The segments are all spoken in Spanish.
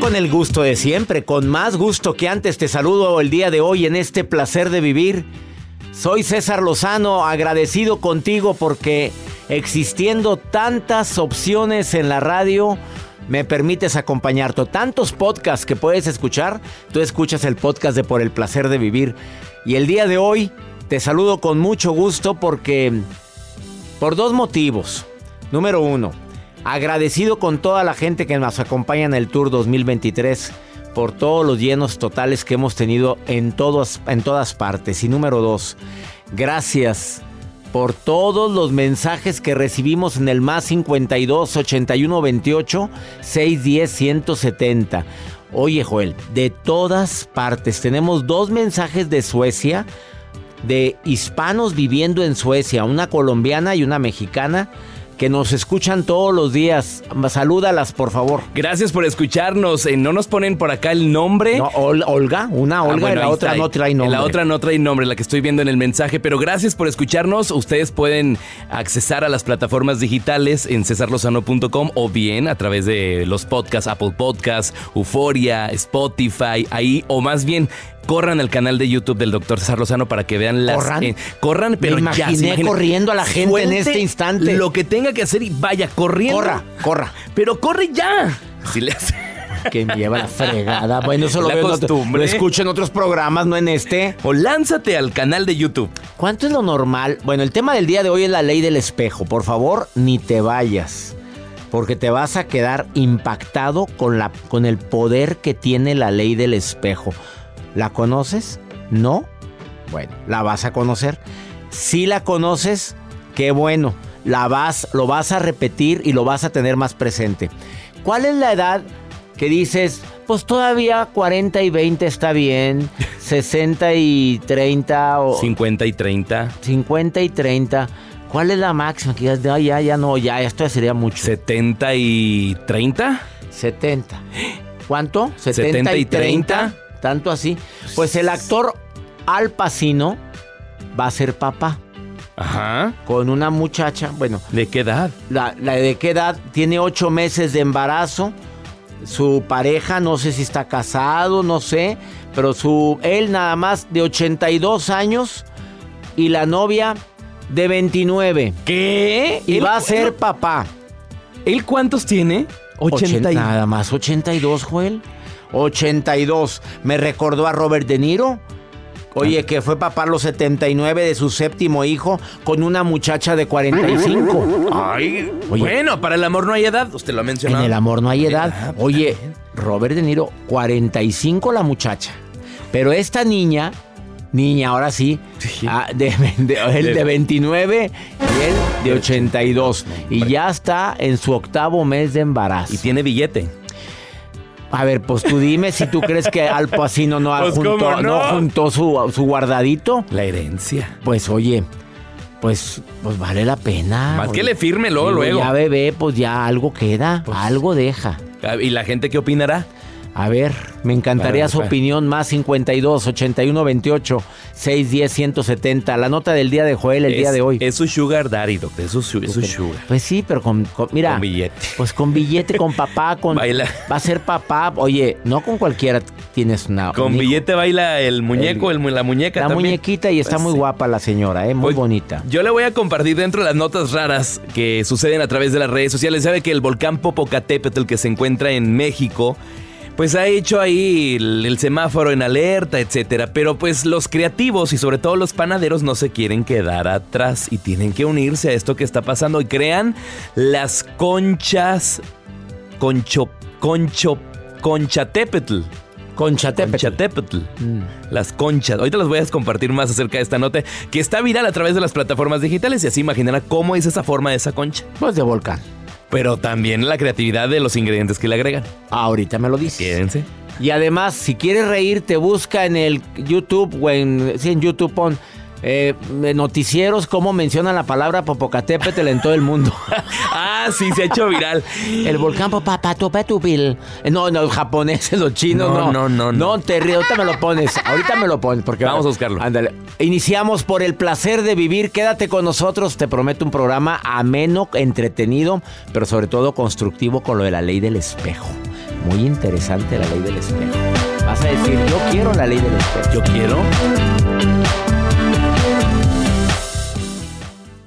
Con el gusto de siempre, con más gusto que antes te saludo el día de hoy en este placer de vivir. Soy César Lozano, agradecido contigo porque existiendo tantas opciones en la radio, me permites acompañarte. Tantos podcasts que puedes escuchar, tú escuchas el podcast de Por el placer de vivir. Y el día de hoy te saludo con mucho gusto porque... Por dos motivos. Número uno, Agradecido con toda la gente que nos acompaña en el Tour 2023 por todos los llenos totales que hemos tenido en, todos, en todas partes. Y número dos, gracias por todos los mensajes que recibimos en el más 52 81 28 610 170. Oye, Joel, de todas partes tenemos dos mensajes de Suecia, de hispanos viviendo en Suecia, una colombiana y una mexicana que nos escuchan todos los días. Salúdalas, por favor. Gracias por escucharnos. Eh, no nos ponen por acá el nombre. No, Olga, una Olga y la otra no trae nombre. La otra no trae nombre, la que estoy viendo en el mensaje. Pero gracias por escucharnos. Ustedes pueden accesar a las plataformas digitales en cesarlozano.com o bien a través de los podcasts, Apple Podcasts, Euforia, Spotify, ahí, o más bien corran al canal de YouTube del doctor César Lozano para que vean las. Corran. Eh, corran, pero Me imaginé corriendo a la gente en este instante. Lo que tenga que hacer y vaya corriendo. Corra, corra. Pero corre ya. Si le hace. Que me lleva la fregada. Bueno, eso lo, veo en otro- lo escucho en otros programas, no en este. O lánzate al canal de YouTube. ¿Cuánto es lo normal? Bueno, el tema del día de hoy es la ley del espejo. Por favor, ni te vayas. Porque te vas a quedar impactado con, la, con el poder que tiene la ley del espejo. ¿La conoces? ¿No? Bueno, la vas a conocer. Si la conoces, qué bueno. La vas, lo vas a repetir y lo vas a tener más presente. ¿Cuál es la edad que dices, pues todavía 40 y 20 está bien, 60 y 30 o 50 y 30. 50 y 30? ¿Cuál es la máxima? Que digas, "No, ya, ya no, ya, esto ya sería mucho. 70 y 30. 70. ¿Cuánto? 70 y 30. Tanto así. Pues el actor Al Pacino va a ser papá Ajá. con una muchacha, bueno, ¿De qué edad? la, la de qué edad, tiene ocho meses de embarazo. Su pareja, no sé si está casado, no sé, pero su él nada más de 82 años y la novia de 29. ¿Qué? Y ¿Él- va a ser papá. ¿Él cuántos tiene? 80 y... Nada más, 82, Joel. 82. Me recordó a Robert De Niro. Oye, que fue papá a los 79 de su séptimo hijo con una muchacha de 45. Ay, Oye. bueno, para el amor no hay edad, usted lo ha En mencionado. el amor no hay edad. Ah, pues, Oye. Robert De Niro, 45 la muchacha. Pero esta niña, niña, ahora sí, Sí. ah, de, de- él de 29 y él de 82. Y ya está en su octavo mes de embarazo. Y tiene billete. A ver, pues tú dime si tú crees que Al Pacino no, ha Pues, juntó, ¿cómo no? no juntó su, su guardadito. La herencia. Pues oye, pues, pues vale la pena. Más Oye, que le firme luego, luego. Ya bebé, pues ya algo queda, Pues- algo deja. ¿Y la gente qué opinará? A ver, me encantaría su opinión. Más 52 81 28 610 170. La nota del día de Joel el es, día de hoy. Es su sugar daddy, doctor. Es su, su- es sugar. Pues sí, pero con, con- mira. Con billete. Pues con billete, con papá, con. Baila. Va a ser papá. Oye, no con cualquiera tienes una. Con un hijo. billete baila el muñeco, el, la muñeca La también. muñequita y está Pues muy sí. guapa la señora, ¿eh? Muy Pues, bonita. Yo le voy a compartir dentro de las notas raras que suceden a través de las redes sociales. Sabe que el volcán Popocatépetl que se encuentra en México, pues ha hecho ahí el, el semáforo en alerta, etcétera. Pero pues los creativos y sobre todo los panaderos no se quieren quedar atrás y tienen que unirse a esto que está pasando y crean las conchas concho concho conchatépetl. Conchatépetl. Conchatépetl. Mm. Las conchas. Ahorita les voy a compartir más acerca de esta nota que está viral a través de las plataformas digitales y así imaginarán cómo es esa forma de esa concha. Pues de volcán. Pero también la creatividad de los ingredientes que le agregan. Ahorita me lo dices. Quédense. Y además, si quieres reírte, busca en el YouTube o en, sí, en YouTube pon eh, noticieros cómo mencionan la palabra Popocatépetl en todo el mundo. Ah, sí, se ha hecho viral. el volcán Popocatépetl. Eh, No, no, los japoneses, los chinos, No, no. no, no, no. No, te río, ahorita me lo pones. Ahorita me lo pones porque Vamos a buscarlo. Ándale. Iniciamos por el placer de vivir. Quédate con nosotros. Te prometo un programa ameno, entretenido, pero sobre todo constructivo con lo de la ley del espejo. Muy interesante la ley del espejo. Vas a decir, yo quiero la ley del espejo. Yo quiero.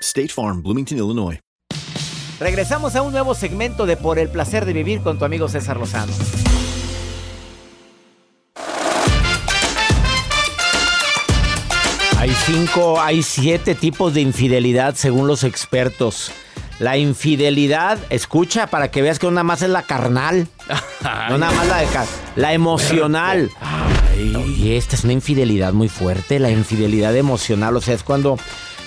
State Farm, Bloomington, Illinois. Regresamos a un nuevo segmento de Por el placer de vivir con tu amigo César Lozano. Hay cinco, hay siete tipos de infidelidad según los expertos. La infidelidad, escucha para que veas que no nada más es la carnal, no nada más la de ca- la emocional. Oye, esta es una infidelidad muy fuerte, la infidelidad emocional, o sea, es cuando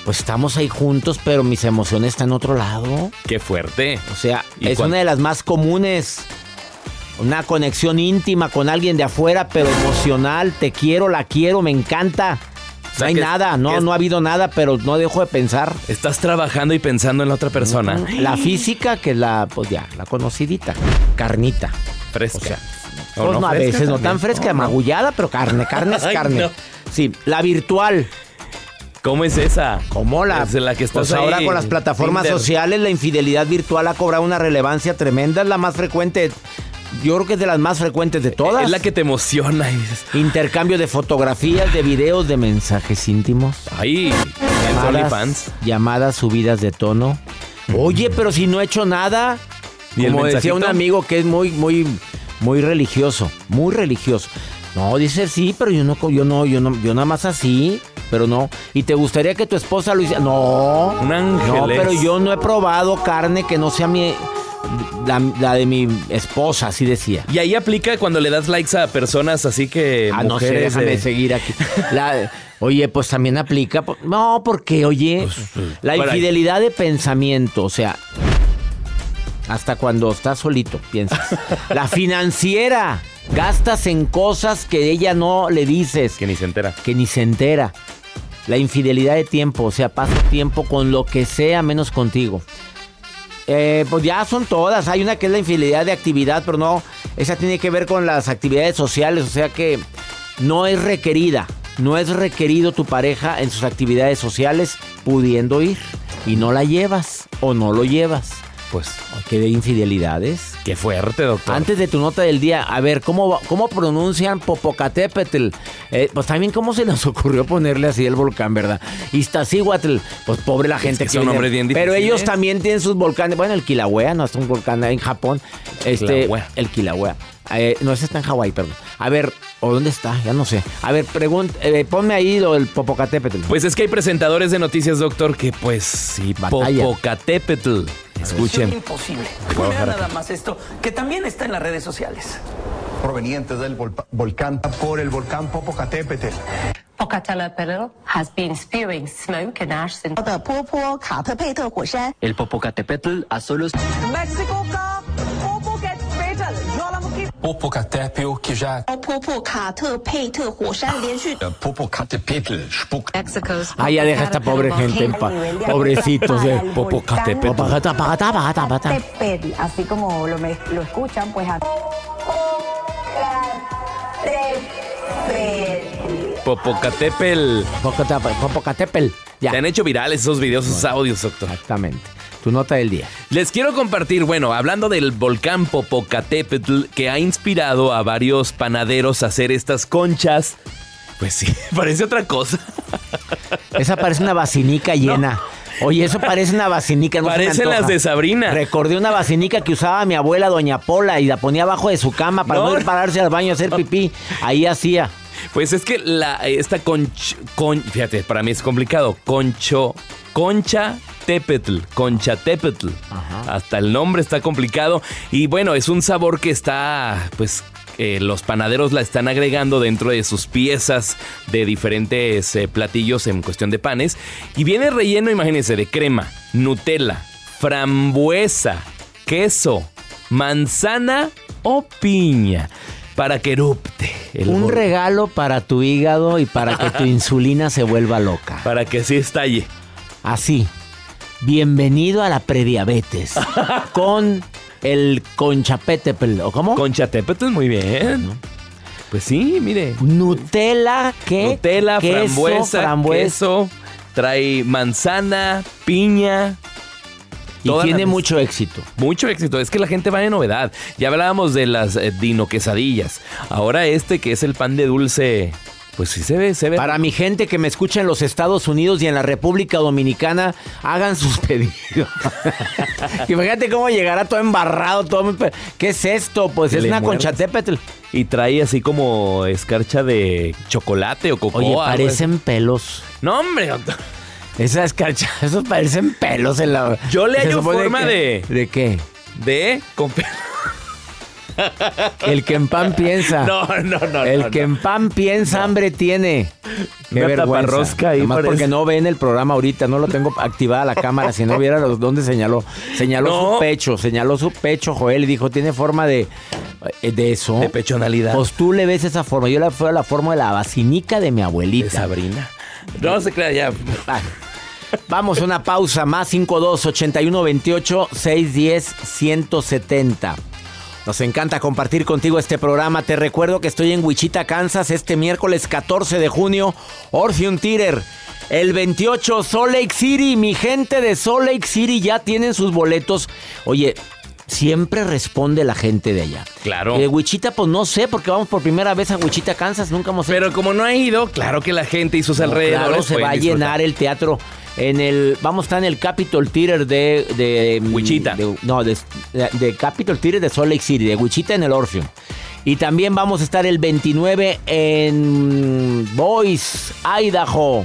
pues estamos ahí juntos, pero mis emociones están en otro lado. Qué fuerte. O sea, ¿Y es una de las más comunes. Una conexión íntima con alguien de afuera, pero emocional. Te quiero, la quiero, me encanta. O No hay que- nada, no, no ha habido nada, pero no dejo de pensar. Estás trabajando y pensando en la otra persona. La física, que es la, pues ya, la conocidita. Carnita. Fresca. O sea, pues no, a veces no tan fresca, magullada, pero carne, carne es carne. Sí, la virtual. ¿Cómo es esa? ¿Cómo la? Es la que estás pues ahora ahí, con las plataformas Tinder. sociales la infidelidad virtual ha cobrado una relevancia tremenda, es la más frecuente. Yo creo que es de las más frecuentes de todas. Es la que te emociona dices, Intercambio de fotografías, de videos, de mensajes íntimos. ay, en Llamadas, llamadas subidas de tono. Oye, pero si no he hecho nada. ¿Y el Como decía un amigo que es muy, muy, muy religioso, muy religioso. No, dice sí, pero yo no, yo no, yo no, yo nada más así, pero no. ¿Y te gustaría que tu esposa lo hiciera? No. Un. No, pero yo no he probado carne que no sea mi, La, la de mi esposa, así decía. Y ahí aplica cuando le das likes a personas así que. Ah, no sé, mujeres déjame de- seguir aquí. La- oye, pues también aplica. No, porque, oye, la por ahí. infidelidad de pensamiento, o sea, hasta cuando estás solito, piensas. la financiera, gastas en cosas que ella no le dices, Que ni se entera. que ni se entera. La infidelidad de tiempo, o sea, pasa tiempo con lo que sea menos contigo. Eh, pues ya son todas. Hay una que es la infidelidad de actividad, pero no, esa tiene que ver con las actividades sociales, o sea que no es requerida. No es requerido tu pareja en sus actividades sociales pudiendo ir y no la llevas o no lo llevas. Pues, ¿Qué de infidelidades? qué fuerte, doctor. Antes de tu nota del día, a ver, ¿cómo, cómo pronuncian Popocatépetl? Eh, pues también, ¿cómo se nos ocurrió ponerle así el volcán, verdad? Iztaccíhuatl, pues pobre la gente que son viene. nombres bien Pero ellos también tienen sus volcanes. Bueno, el Kilauea no es un volcán en Japón. Este, Kilauea. el Kilauea. Eh, no, ese está en Hawái, perdón. A ver, ¿o dónde está? Ya no sé. A ver, pregunta, eh, ponme ahí lo del Popocatépetl. Pues es que hay presentadores de noticias, doctor, que pues sí, Batalla. Popocatépetl. Escuchen. Es imposible. Mira nada más esto, que también está en las redes sociales. Provenientes del volcán por el volcán Popocatépetl. Has been spewing smoke and ash. El Popocatépetl a solos. México 波普卡特佩克山，波普卡特佩特火山连续。Ah, ya deja esta pobre gente en paz. Pobrecitos de Popocatépetl. Así como lo, me, lo escuchan, pues. Popocatépetl. Popocatépetl. Ya. Se han hecho virales esos videos, esos audios, doctor. Exactamente. Tu nota del día. Les quiero compartir, bueno, hablando del volcán Popocatépetl, que ha inspirado a varios panaderos a hacer estas conchas. Pues sí, parece otra cosa. Esa parece una vacinica llena. Oye, eso parece una. No me Parecen las de Sabrina. Recordé una vacinica que usaba mi abuela, doña Pola, y la ponía abajo de su cama para no, No. pararse al baño a hacer pipí. Ahí hacía. Pues es que la, esta conch, con, fíjate, para mí es complicado. Concho, concha tepetl, concha tepetl. Hasta el nombre está complicado. Y bueno, es un sabor que está, pues, eh, los panaderos la están agregando dentro de sus piezas de diferentes eh, platillos en cuestión de panes. Y viene relleno, imagínense, de crema, Nutella, frambuesa, queso, manzana o piña. Para que erupte. el Un regalo para tu hígado y para que tu insulina se vuelva loca. Para que así estalle. Así. Bienvenido a la prediabetes. con el conchapetepel. ¿O cómo? Conchatépetl, muy bien. Pues sí, mire. Nutella, ¿qué? Nutella, Queso, frambuesa, frambuesa. queso, trae manzana, piña. Y tiene mucho éxito. Mucho éxito, es que la gente va de novedad. Ya hablábamos de las eh, dino quesadillas. Ahora este que es el pan de dulce, pues sí se ve, se ve. Para mi gente que me escucha en los Estados Unidos y en la República Dominicana, hagan sus pedidos. Imagínate cómo llegará todo embarrado, todo. ¿Qué es esto? Pues es una conchatépetl. Y trae así como escarcha de chocolate o cocoa. Oye, parecen pelos. No, hombre, doctor. Esa escarcha, esos parecen pelos en la. Yo le hallo forma que- de- ¿De qué? De con pe- El que en pan piensa. No, no, no. El no, que no. en pan piensa, hambre tiene. Qué Una vergüenza. ahí parece. porque no ven el programa ahorita, no lo tengo activada la cámara. Si no viera los, dónde señaló. Señaló su pecho, señaló su pecho, Joel, y dijo, tiene forma de, eh, de eso. De pechonalidad. Pues tú le ves esa forma. Yo le fue la forma de la vacinica de mi De abuelita. Sabrina. No se crea ya. Ah. Vamos a una pausa. Más 52 81 28 610 170. Nos encanta compartir contigo este programa. Te recuerdo que estoy en Wichita, Kansas, este miércoles 14 de junio. Orpheum Theater. El 28, Salt Lake City. Mi gente de Salt Lake City ya tienen sus boletos. Oye, siempre responde la gente de allá. Claro. De Wichita, pues no sé, porque vamos por primera vez a Wichita, Kansas. Nunca hemos Pero como no ha ido, claro que la gente y sus no, alrededores Claro, se va a disfrutar. llenar el teatro. En el, vamos a estar en el Capitol Theater de, de Wichita. de- no, de, de Capitol Theater de Salt Lake City, de Wichita en el Orpheum. Y también vamos a estar el 29 en Boise, Idaho.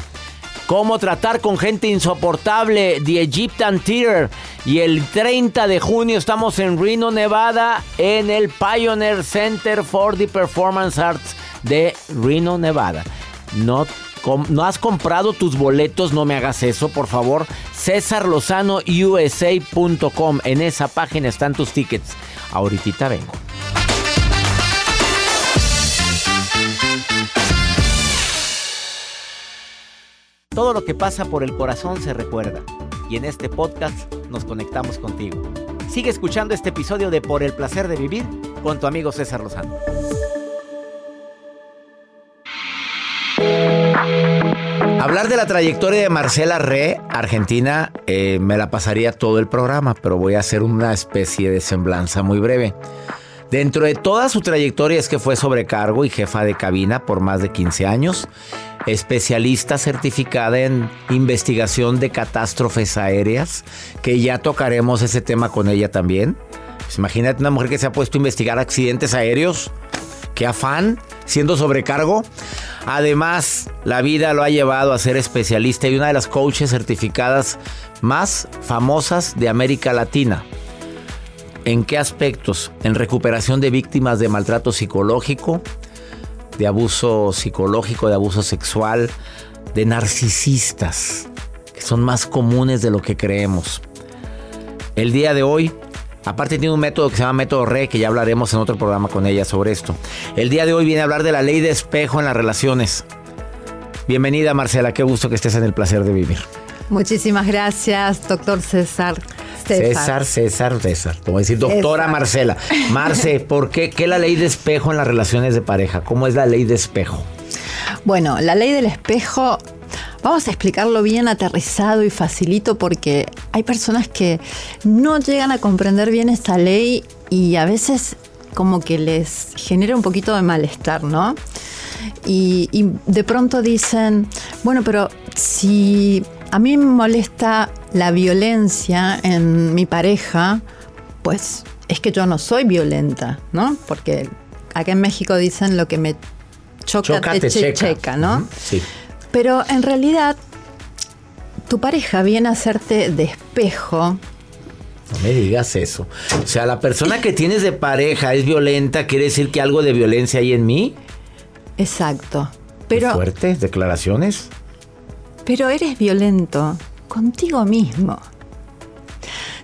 Cómo tratar con gente insoportable, The Egyptian Theater. Y el 30 de junio estamos en Reno, Nevada, en el Pioneer Center for the Performance Arts de Reno, Nevada. No, no has comprado tus boletos, no me hagas eso, por favor. CésarLozanoUSA.com. En esa página están tus tickets. Ahorita vengo. Todo lo que pasa por el corazón se recuerda. Y en este podcast nos conectamos contigo. Sigue escuchando este episodio de Por el placer de vivir con tu amigo César Lozano. Hablar de la trayectoria de Marcela Re, Argentina, eh, me la pasaría todo el programa, pero voy a hacer una especie de semblanza muy breve. Dentro de toda su trayectoria es que fue sobrecargo y jefa de cabina por más de 15 años, especialista certificada en investigación de catástrofes aéreas, que ya tocaremos ese tema con ella también. Pues imagínate una mujer que se ha puesto a investigar accidentes aéreos. Qué afán, siendo sobrecargo. Además, la vida lo ha llevado a ser especialista y una de las coaches certificadas más famosas de América Latina. ¿En qué aspectos? En recuperación de víctimas de maltrato psicológico, de abuso psicológico, de abuso sexual, de narcisistas, que son más comunes de lo que creemos. El día de hoy, aparte tiene un método que se llama método RE, que ya hablaremos en otro programa con ella sobre esto. El día de hoy viene a hablar de la ley de espejo en las relaciones. Bienvenida Marcela, qué gusto que estés en el placer de vivir. Muchísimas gracias, doctor César. César, César, César. Te voy a decir, doctora Marcela. Marce, ¿por qué, qué la ley de espejo en las relaciones de pareja? ¿Cómo es la ley de espejo? Bueno, la ley del espejo, vamos a explicarlo bien aterrizado y facilito porque hay personas que no llegan a comprender bien esta ley y a veces como que les genera un poquito de malestar, ¿no? Y, y de pronto dicen, bueno, pero si a mí me molesta la violencia en mi pareja, pues es que yo no soy violenta, ¿no? Porque acá en México dicen lo que me choca, te, checa. ¿no? Sí. Pero en realidad tu pareja viene a hacerte de espejo. No me digas eso. O sea, la persona que tienes de pareja es violenta, ¿quiere decir que algo de violencia hay en mí? Exacto. Pero, fuertes declaraciones. Pero eres violento contigo mismo.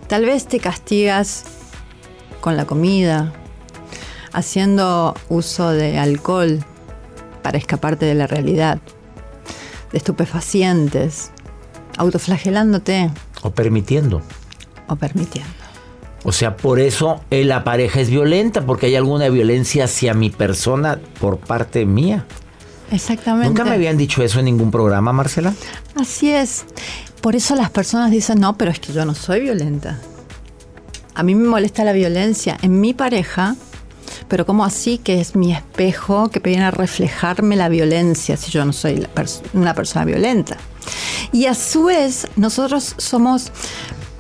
Tal vez te castigas con la comida, haciendo uso de alcohol para escaparte de la realidad, de estupefacientes, autoflagelándote. O permitiendo. O permitiendo. O sea, por eso eh, la pareja es violenta, porque hay alguna violencia hacia mi persona por parte mía. Exactamente. ¿Nunca me habían dicho eso en ningún programa, Marcela? Así es. Por eso las personas dicen, no, pero es que yo no soy violenta. A mí me molesta la violencia en mi pareja, pero ¿cómo así que es mi espejo que viene a reflejarme la violencia si yo no soy una persona violenta? Y a su vez, nosotros somos,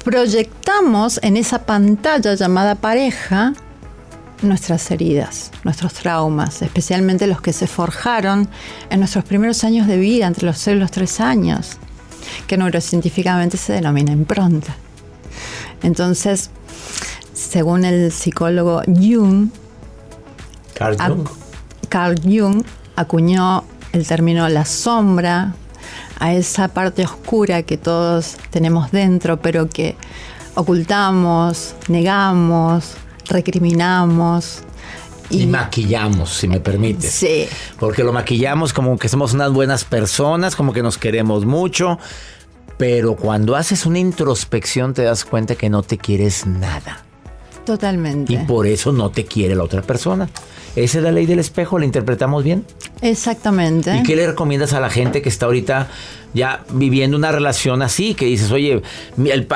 proyectamos en esa pantalla llamada pareja nuestras heridas, nuestros traumas, especialmente los que se forjaron en nuestros primeros años de vida, entre los 0 y los 3 años, que neurocientíficamente se denomina impronta. Entonces, según el psicólogo Jung, Carl Jung, Carl Jung acuñó el término la sombra a esa parte oscura que todos tenemos dentro, pero que ocultamos, negamos, recriminamos. Y, maquillamos, si me permites. Sí. Porque lo maquillamos como que somos unas buenas personas, como que nos queremos mucho. Pero cuando haces una introspección te das cuenta que no te quieres nada. Totalmente. Y por eso no te quiere la otra persona. Esa es la ley del espejo, ¿la interpretamos bien? Exactamente. ¿Y qué le recomiendas a la gente que está ahorita ya viviendo una relación así? Que dices, oye, el,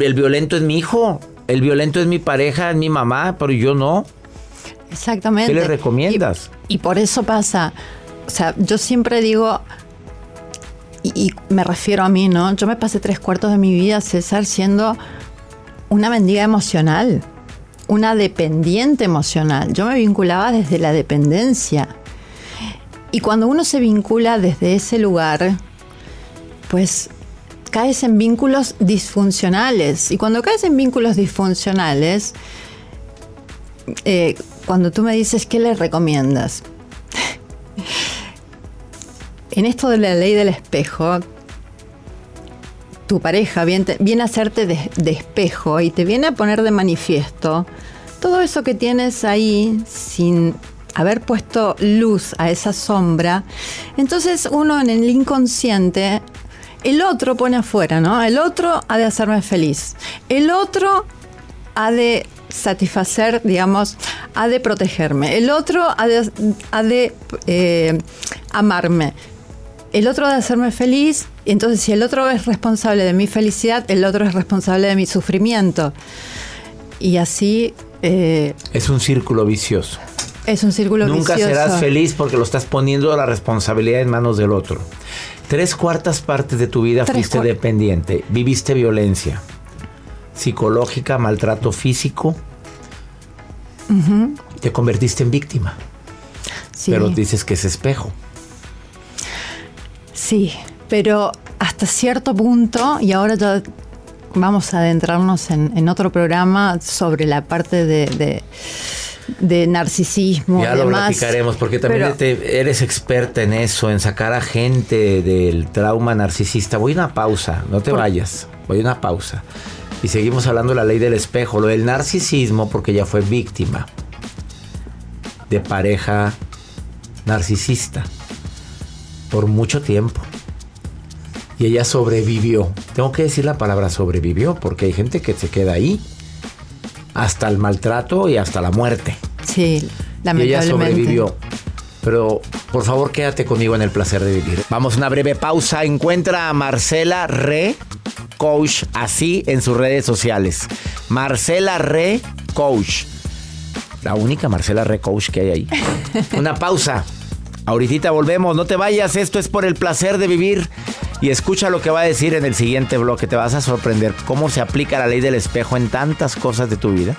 el violento es mi hijo, el violento es mi pareja, es mi mamá, pero yo no. Exactamente. ¿Qué le recomiendas? Y, y por eso pasa, o sea, yo siempre digo, y, y, me refiero a mí, ¿no? Yo me pasé tres cuartos de mi vida, César, siendo una mendiga emocional, una dependiente emocional. Yo me vinculaba desde la dependencia. Y cuando uno se vincula desde ese lugar, pues caes en vínculos disfuncionales. Y cuando caes en vínculos disfuncionales, eh, cuando tú me dices, ¿qué le recomiendas? en esto de la ley del espejo, tu pareja viene, viene a hacerte de, espejo y te viene a poner de manifiesto todo eso que tienes ahí sin haber puesto luz a esa sombra. Entonces uno en el inconsciente, el otro pone afuera, ¿no? El otro ha de hacerme feliz. El otro ha de satisfacer, digamos, ha de protegerme. El otro ha de, ha de eh, amarme. El otro de hacerme feliz. Y entonces, si el otro es responsable de mi felicidad, el otro es responsable de mi sufrimiento. Y así. Eh, es un círculo vicioso. Es un círculo Nunca vicioso. serás feliz porque lo estás poniendo la responsabilidad en manos del otro. Tres cuartas partes de tu vida Tres fuiste dependiente. Viviste violencia psicológica, maltrato físico. Te convertiste en víctima. sí. Pero dices que es espejo. Sí, pero hasta cierto punto, y ahora ya vamos a adentrarnos en, en otro programa sobre la parte de, de- de narcisismo Ya lo demás. platicaremos porque también Pero- eres experta en eso, en sacar a gente del trauma narcisista. Voy a una pausa, no te Por- vayas. Voy a una pausa. Y seguimos hablando de la ley del espejo, lo del narcisismo porque ella fue víctima de pareja narcisista por mucho tiempo. Y ella sobrevivió. Tengo que decir la palabra sobrevivió porque hay gente que se queda ahí hasta el maltrato y hasta la muerte. Sí, Y ella lamentablemente. sobrevivió. Pero por favor quédate conmigo en el placer de vivir. Vamos a una breve pausa. Encuentra a Marcela Re Coach así en sus redes sociales. Marcela Re Coach. La única Marcela Re Coach que hay ahí. Una pausa. Ahorita volvemos. No te vayas. Esto es por el placer de vivir. Y escucha lo que va a decir en el siguiente bloque. Te vas a sorprender cómo se aplica la ley del espejo en tantas cosas de tu vida.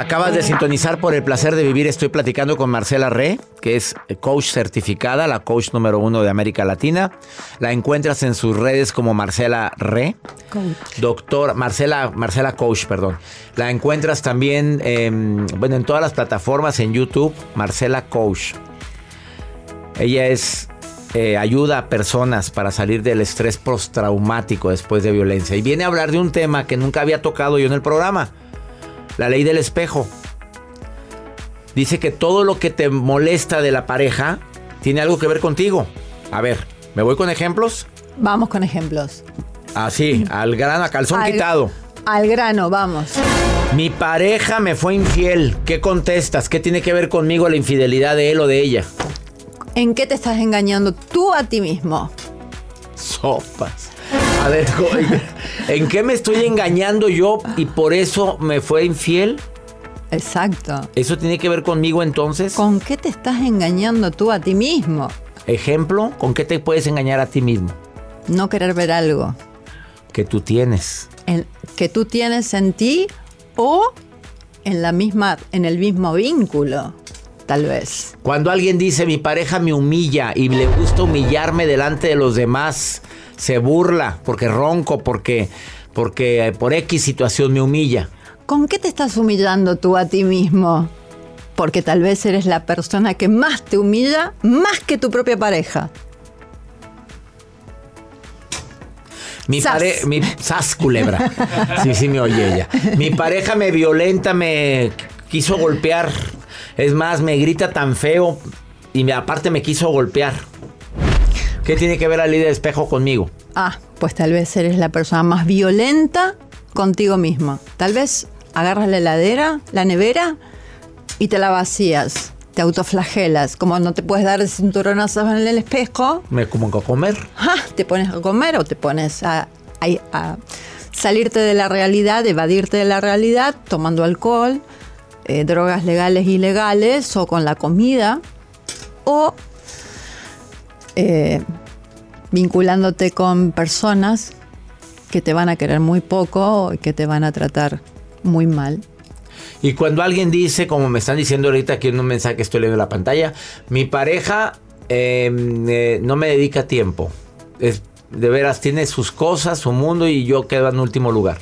Acabas de sintonizar por el placer de vivir. Estoy platicando con Marcela Re, que es coach certificada, la coach número uno de América Latina. La encuentras en sus redes como Marcela Re. Doctor Marcela, Marcela Coach, perdón. La encuentras también en, bueno, en todas las plataformas, en YouTube, Marcela Coach. Ella es eh, ayuda a personas para salir del estrés postraumático después de violencia. Y viene a hablar de un tema que nunca había tocado yo en el programa. La ley del espejo. Dice que todo lo que te molesta de la pareja tiene algo que ver contigo. A ver, ¿me voy con ejemplos? Vamos con ejemplos. Así, al grano, a calzón Al- quitado. Al grano, vamos. Mi pareja me fue infiel. ¿Qué contestas? ¿Qué tiene que ver conmigo la infidelidad de él o de ella? ¿En qué te estás engañando tú a ti mismo? Sopas. A ver, ¿en qué me estoy engañando yo y por eso me fue infiel? Exacto. ¿Eso tiene que ver conmigo entonces? ¿Con qué te estás engañando tú a ti mismo? Ejemplo, ¿con qué te puedes engañar a ti mismo? No querer ver algo Que tú tienes. en- que tú tienes en ti o en la misma, en el mismo vínculo, tal vez. Cuando alguien dice mi pareja me humilla y le gusta humillarme delante de los demás, se burla porque ronco, porque, porque eh, por X situación me humilla. ¿Con qué te estás humillando tú a ti mismo? Porque tal vez eres la persona que más te humilla, más que tu propia pareja. Mi pareja, mi sas culebra. Sí, sí me oye ella. Mi pareja me violenta, me quiso golpear. Es más, me grita tan feo y me- aparte me quiso golpear. ¿Qué tiene que ver la ley del espejo conmigo? Ah, pues tal vez eres la persona más violenta contigo misma. Tal vez agarras la heladera, la nevera y te la vacías. Te autoflagelas. Como no te puedes dar cinturonazos en el espejo, Me como a comer. te pones a comer o te pones a, a- a salirte de la realidad, evadirte de la realidad, tomando alcohol, eh, drogas legales y ilegales o con la comida o eh, vinculándote con personas que te van a querer muy poco y que te van a tratar muy mal. Y cuando alguien dice, como me están diciendo ahorita aquí en un mensaje que estoy leyendo en la pantalla, mi pareja eh, eh, no me dedica tiempo. Es, de veras, tiene sus cosas, su mundo y yo quedo en último lugar.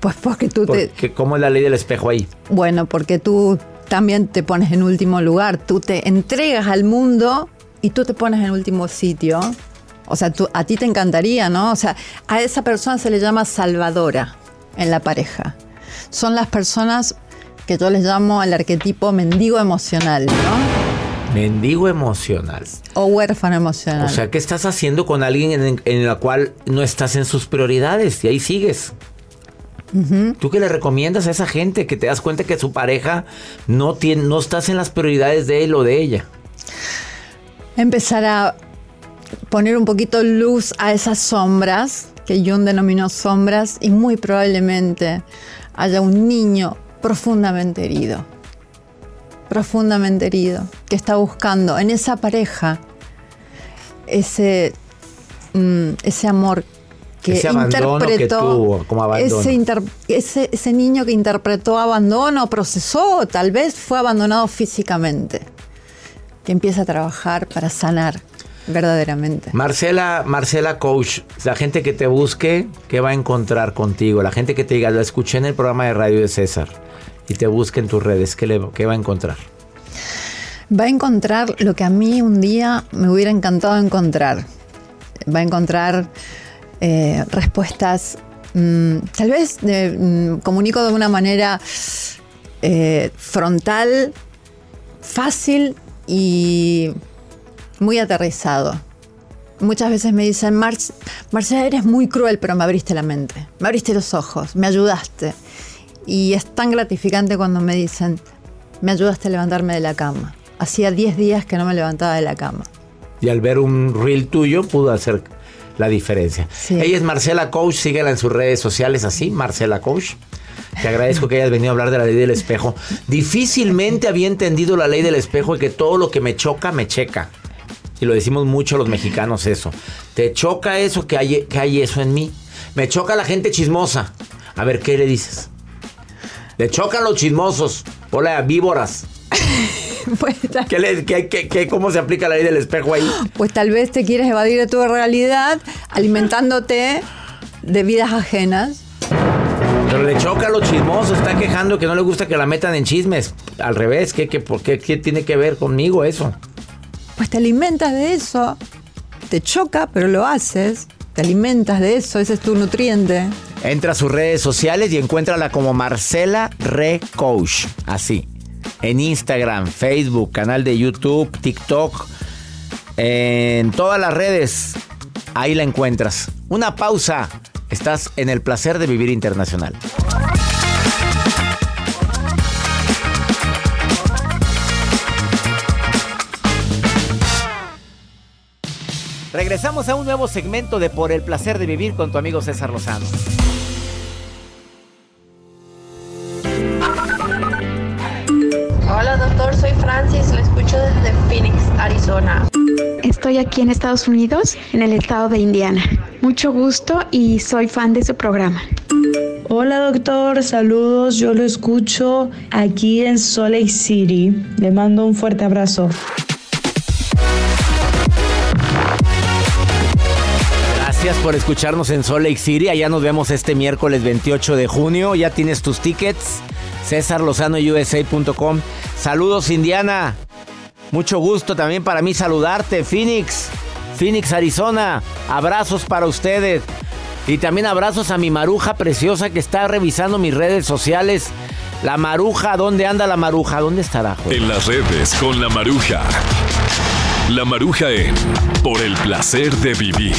Pues porque tú te... Porque, ¿Cómo es la ley del espejo ahí? Bueno, porque tú también te pones en último lugar, tú te entregas al mundo y tú te pones en último sitio. O sea, tú, a ti te encantaría, ¿no? O sea, a esa persona se le llama salvadora en la pareja. Son las personas que yo les llamo el arquetipo mendigo emocional, ¿no? Mendigo emocional. O huérfano emocional. O sea, ¿qué estás haciendo con alguien en, en la cual no estás en sus prioridades? Y ahí sigues. ¿Tú qué le recomiendas a esa gente que te das cuenta que su pareja no, tiene, no estás en las prioridades de él o de ella? Empezar a poner un poquito luz a esas sombras, que Jung denominó sombras, y muy probablemente haya un niño profundamente herido, profundamente herido, que está buscando en esa pareja ese, mm, ese amor que Ese abandono que interpretó, tuvo como abandono. Ese, inter- ese, ese niño que interpretó abandono, procesó, tal vez fue abandonado físicamente que empieza a trabajar para sanar verdaderamente. Marcela, Marcela Coach, la gente que te busque, ¿qué va a encontrar contigo? La gente que te diga, lo escuché en el programa de radio de César y te busque en tus redes, ¿qué, le- qué va a encontrar? Va a encontrar lo que a mí un día me hubiera encantado encontrar. Va a encontrar eh, respuestas, mm, tal vez de- mm, comunico de una manera eh, frontal, fácil y muy aterrizado. Muchas veces me dicen, Mar Marcela, eres muy cruel, pero me abriste la mente, me abriste los ojos, me ayudaste. Y es tan gratificante cuando me dicen, me ayudaste a levantarme de la cama. Hacía 10 días que no me levantaba de la cama. Y al ver un reel tuyo pudo hacer la diferencia. Ella es Marcela Coach, síguela en sus redes sociales así, Marcela Coach. Te agradezco que hayas venido a hablar de la ley del espejo. Difícilmente había entendido la ley del espejo y que todo lo que me choca, me checa. Y lo decimos mucho los mexicanos eso. Te choca eso, que hay, que hay eso en mí. Me choca la gente chismosa. A ver, ¿qué le dices? Le chocan los chismosos. Hola, víboras. ¿Qué le- qué- qué- qué- ¿Cómo se aplica la ley del espejo ahí? Pues tal vez te quieres evadir de tu realidad alimentándote de vidas ajenas. Pero le choca a los chismosos, está quejando que no le gusta que la metan en chismes. Al revés, ¿qué, qué, por qué, qué tiene que ver conmigo eso? Pues te alimentas de eso. Te choca, pero lo haces. Te alimentas de eso, ese es tu nutriente. Entra a sus redes sociales y encuéntrala como Marcela Re Coach. Así. En Instagram, Facebook, canal de YouTube, TikTok. En todas las redes. Ahí la encuentras. Una pausa. Estás en el placer de vivir internacional. Regresamos a un nuevo segmento de Por el placer de vivir con tu amigo César Lozano. Estoy aquí en Estados Unidos, en el estado de Indiana. Mucho gusto y soy fan de su programa. Hola doctor, saludos, yo lo escucho aquí en Salt Lake City. Le mando un fuerte abrazo. Gracias por escucharnos en Salt Lake City. Allá nos vemos este miércoles 28 de junio. Ya tienes tus tickets. César Lozano USA.com. Saludos, Indiana. Mucho gusto también para mí saludarte, Phoenix. Phoenix, Arizona. Abrazos para ustedes. Y también abrazos a mi maruja preciosa que está revisando mis redes sociales. La maruja, ¿dónde anda la maruja? ¿Dónde estará? En las redes con la maruja. La maruja en Por el placer de vivir.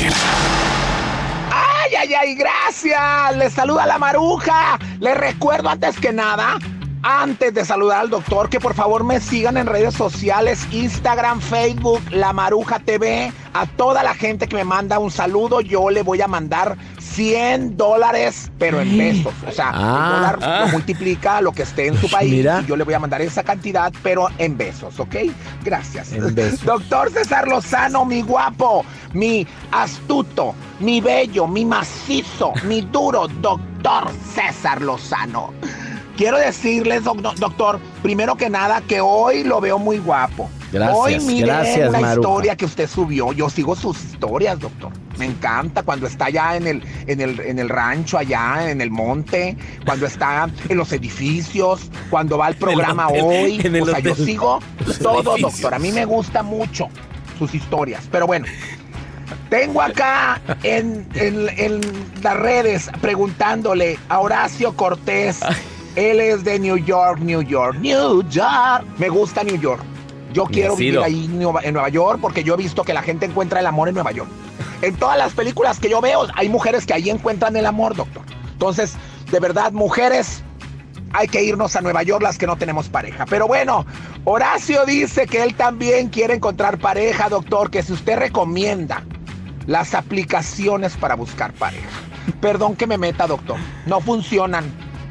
¡Ay, ay, ay! ¡Gracias! Les saluda la maruja. Les recuerdo antes que nada antes de saludar al doctor, que por favor me sigan en redes sociales, Instagram, Facebook, La Maruja TV. A toda la gente que me manda un saludo, yo le voy a mandar 100 dólares, pero en pesos. O sea, Ah. el dólar Ah. lo multiplica lo que esté en su país. Mira. Y yo le voy a mandar esa cantidad, pero en besos, ¿ok? Gracias. En besos. Doctor César Lozano, mi guapo, mi astuto, mi bello, mi macizo, mi duro, doctor César Lozano. Quiero decirles, doc- doc- doctor, primero que nada, que hoy lo veo muy guapo. Gracias, hoy gracias, una Maruja. historia que usted subió. Yo sigo sus historias, doctor. Me encanta cuando está allá en el, en el, en el rancho, allá en el monte, cuando está en los edificios, cuando va al programa hotel, hoy. en el o sea, yo sigo Los todo, edificios. doctor. A mí me gusta mucho sus historias. Pero bueno, tengo acá en, en- en las redes preguntándole a Horacio Cortés. Él es de New York, New York, New York. Me gusta New York. Yo quiero vivir ahí en Nueva- en Nueva York porque yo he visto que la gente encuentra el amor en Nueva York. En todas las películas que yo veo hay mujeres que ahí encuentran el amor, doctor. Entonces, de verdad, mujeres, hay que irnos a Nueva York las que no tenemos pareja. Pero bueno, Horacio dice que él también quiere encontrar pareja, doctor, que si usted recomienda las aplicaciones para buscar pareja. Perdón que me meta, doctor. No funcionan.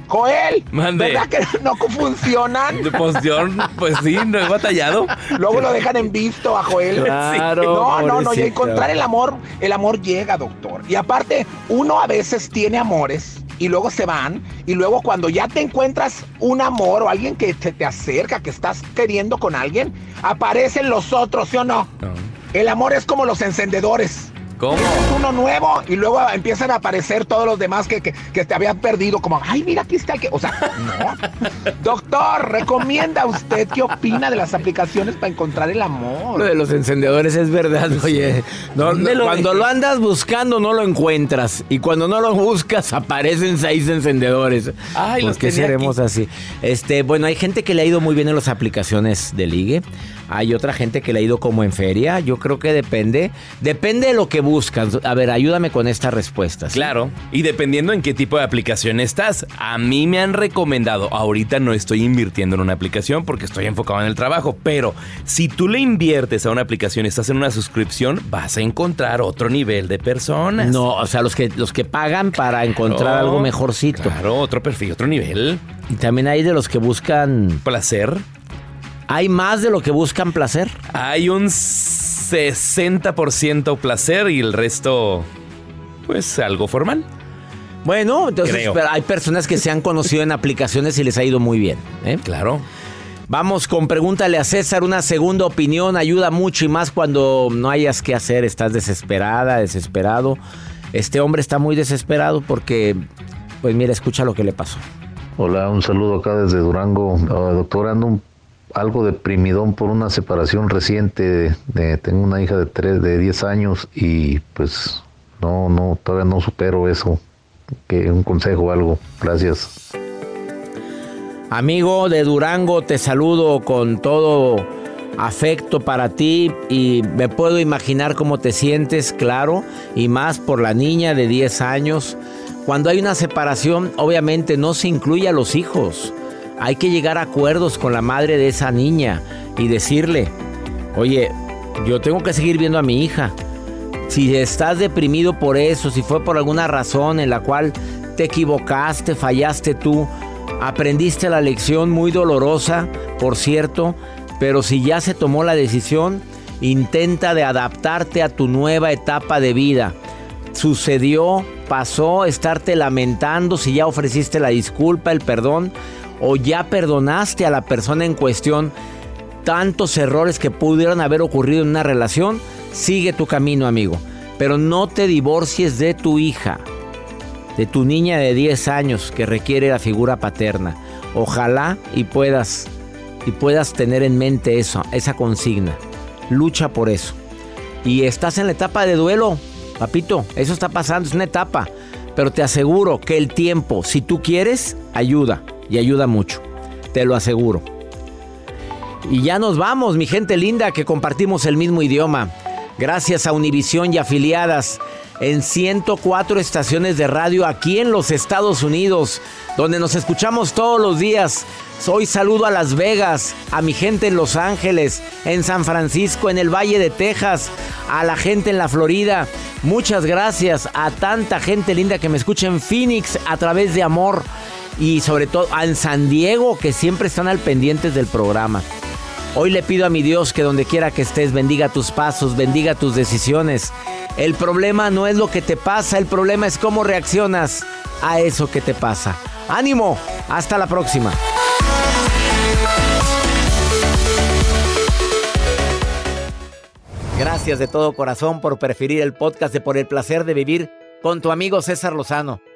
Joel, Mande. ¿verdad que no funcionan? Pues yo, pues sí, no he batallado. Luego lo dejan en visto a Joel. Claro, No, no, no. Y encontrar el amor, el amor llega, doctor. Y aparte, uno a veces tiene amores y luego se van. Y luego cuando ya te encuentras un amor o alguien que se te acerca, que estás queriendo con alguien, aparecen los otros, ¿sí o no? El amor es como los encendedores. ¿Cómo? Es uno nuevo y luego empiezan a aparecer todos los demás que, que, que te habían perdido, como, ay, mira, aquí está el que. O sea, no. Doctor, ¿recomienda usted qué opina de las aplicaciones para encontrar el amor? Lo de los encendedores es verdad, oye. No, ¿Dónde no, lo cuando lo andas buscando no lo encuentras. Y cuando no lo buscas aparecen seis encendedores. Ay, ¿Por los qué seremos así? Este, bueno, hay gente que le ha ido muy bien en las aplicaciones de ligue. Hay otra gente que le ha ido como en feria. Yo creo que depende. Depende de lo que buscas. A ver, ayúdame con estas respuestas. Claro, y dependiendo en qué tipo de aplicación estás, a mí me han recomendado, ahorita no estoy invirtiendo en una aplicación porque estoy enfocado en el trabajo, pero si tú le inviertes a una aplicación y estás en una suscripción, vas a encontrar otro nivel de personas. No, o sea, los que, los que pagan para encontrar Claro, algo mejorcito. Claro, otro perfil, otro nivel. Y también hay de los que buscan placer. ¿Hay más de lo que buscan placer? Hay un 60% placer y el resto, pues algo formal. Bueno, entonces pero hay personas que se han conocido en aplicaciones y les ha ido muy bien. ¿eh? Claro. Vamos con pregúntale a César, una segunda opinión ayuda mucho y más cuando no hayas qué hacer, estás desesperada, desesperado. Este hombre está muy desesperado porque, pues mira, escucha lo que le pasó. Hola, un saludo acá desde Durango. Doctor, ando un- algo deprimidón por una separación reciente. de- tengo una hija de, tres, de 10 años y pues no, no, todavía no supero eso. Que un consejo algo. Gracias. Amigo de Durango, te saludo con todo afecto para ti y me puedo imaginar cómo te sientes, claro, y más por la niña de 10 años. Cuando hay una separación, obviamente no se incluye a los hijos. Hay que llegar a acuerdos con la madre de esa niña y decirle, oye, yo tengo que seguir viendo a mi hija. Si estás deprimido por eso, si fue por alguna razón en la cual te equivocaste, fallaste tú, aprendiste la lección muy dolorosa, por cierto, pero si ya se tomó la decisión, intenta de adaptarte a tu nueva etapa de vida. Sucedió, pasó, estarte lamentando si ya ofreciste la disculpa, el perdón, o ya perdonaste a la persona en cuestión tantos errores que pudieron haber ocurrido en una relación, sigue tu camino, amigo. Pero no te divorcies de tu hija, de tu niña de 10 años que requiere la figura paterna. Ojalá y puedas y puedas tener en mente eso, esa consigna. Lucha por eso. y estás en la etapa de duelo, papito, eso está pasando, es una etapa. Pero te aseguro que el tiempo, si tú quieres, ayuda y ayuda mucho. Te lo aseguro. Y ya nos vamos, mi gente linda, que compartimos el mismo idioma. Gracias a Univisión y afiliadas en 104 estaciones de radio aquí en los Estados Unidos, donde nos escuchamos todos los días. Hoy saludo a Las Vegas, a mi gente en Los Ángeles, en San Francisco, en el Valle de Texas, a la gente en la Florida. Muchas gracias a tanta gente linda que me escucha en Phoenix a través de Amor y sobre todo en San Diego que siempre están al pendientes del programa. Hoy le pido a mi Dios que donde quiera que estés bendiga tus pasos, bendiga tus decisiones. El problema no es lo que te pasa, el problema es cómo reaccionas a eso que te pasa. Ánimo, hasta la próxima. Gracias de todo corazón por preferir el podcast de Por el placer de vivir con tu amigo César Lozano.